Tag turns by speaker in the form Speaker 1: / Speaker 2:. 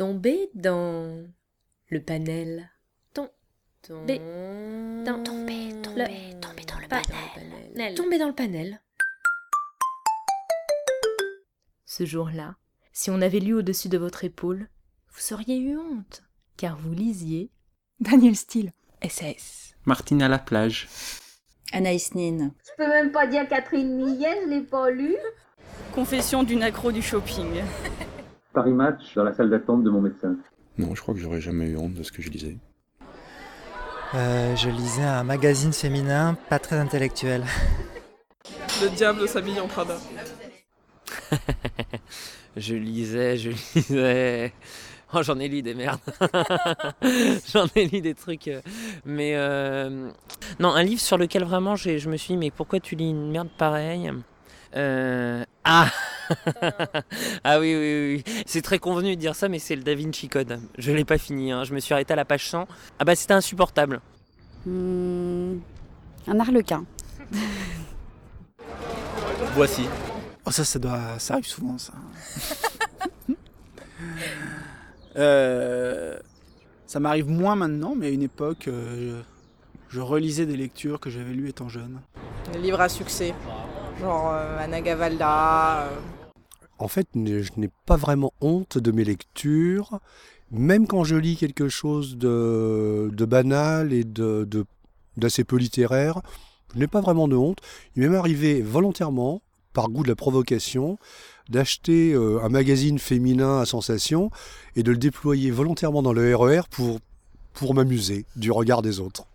Speaker 1: tomber dans le panel.
Speaker 2: Tom-
Speaker 1: Tomber
Speaker 2: dans- tomber, tomber, tomber dans le panel.
Speaker 1: Tomber dans le panel. Ce jour-là, si on avait lu au-dessus de votre épaule, vous seriez eu honte, car vous lisiez
Speaker 3: Daniel Steele.
Speaker 1: SAS.
Speaker 4: Martine à la plage.
Speaker 5: Anaïs Nin.
Speaker 6: Je peux même pas dire Catherine Millet, je l'ai pas lu.
Speaker 3: Confession d'une accro du shopping.
Speaker 7: Paris Match dans la salle d'attente de mon médecin.
Speaker 8: Non, je crois que j'aurais jamais eu honte de ce que je lisais.
Speaker 9: Euh, je lisais un magazine féminin pas très intellectuel.
Speaker 10: Le diable s'habille en Prada.
Speaker 11: je lisais, je lisais. Oh, j'en ai lu des merdes. j'en ai lu des trucs. euh, Mais. euh, Non, un livre sur lequel vraiment j'ai- je me suis dit, mais pourquoi tu lis une merde pareille? Euh, Ah Ah oui, oui, oui. C'est très convenu de dire ça, mais c'est le Da Vinci Code. Je l'ai pas fini, hein. je me suis arrêté à la page 100. Ah bah c'était insupportable.
Speaker 12: Hmm, un arlequin.
Speaker 13: Voici.
Speaker 14: Oh, ça, ça, doit... ça arrive souvent, ça. Euh, ça m'arrive moins maintenant, mais à une époque, euh, je... je relisais des lectures que j'avais lues étant jeune.
Speaker 10: Les livres à succès. Genre euh, Anna Gavalda. euh,
Speaker 15: En fait, je n'ai pas vraiment honte de mes lectures. Même quand je lis quelque chose de, banal et de, d'assez peu littéraire, je n'ai pas vraiment de honte. Il m'est arrivé volontairement, par goût de la provocation, d'acheter euh, un magazine féminin à sensation et de le déployer volontairement dans le RER pour, pour m'amuser du regard des autres.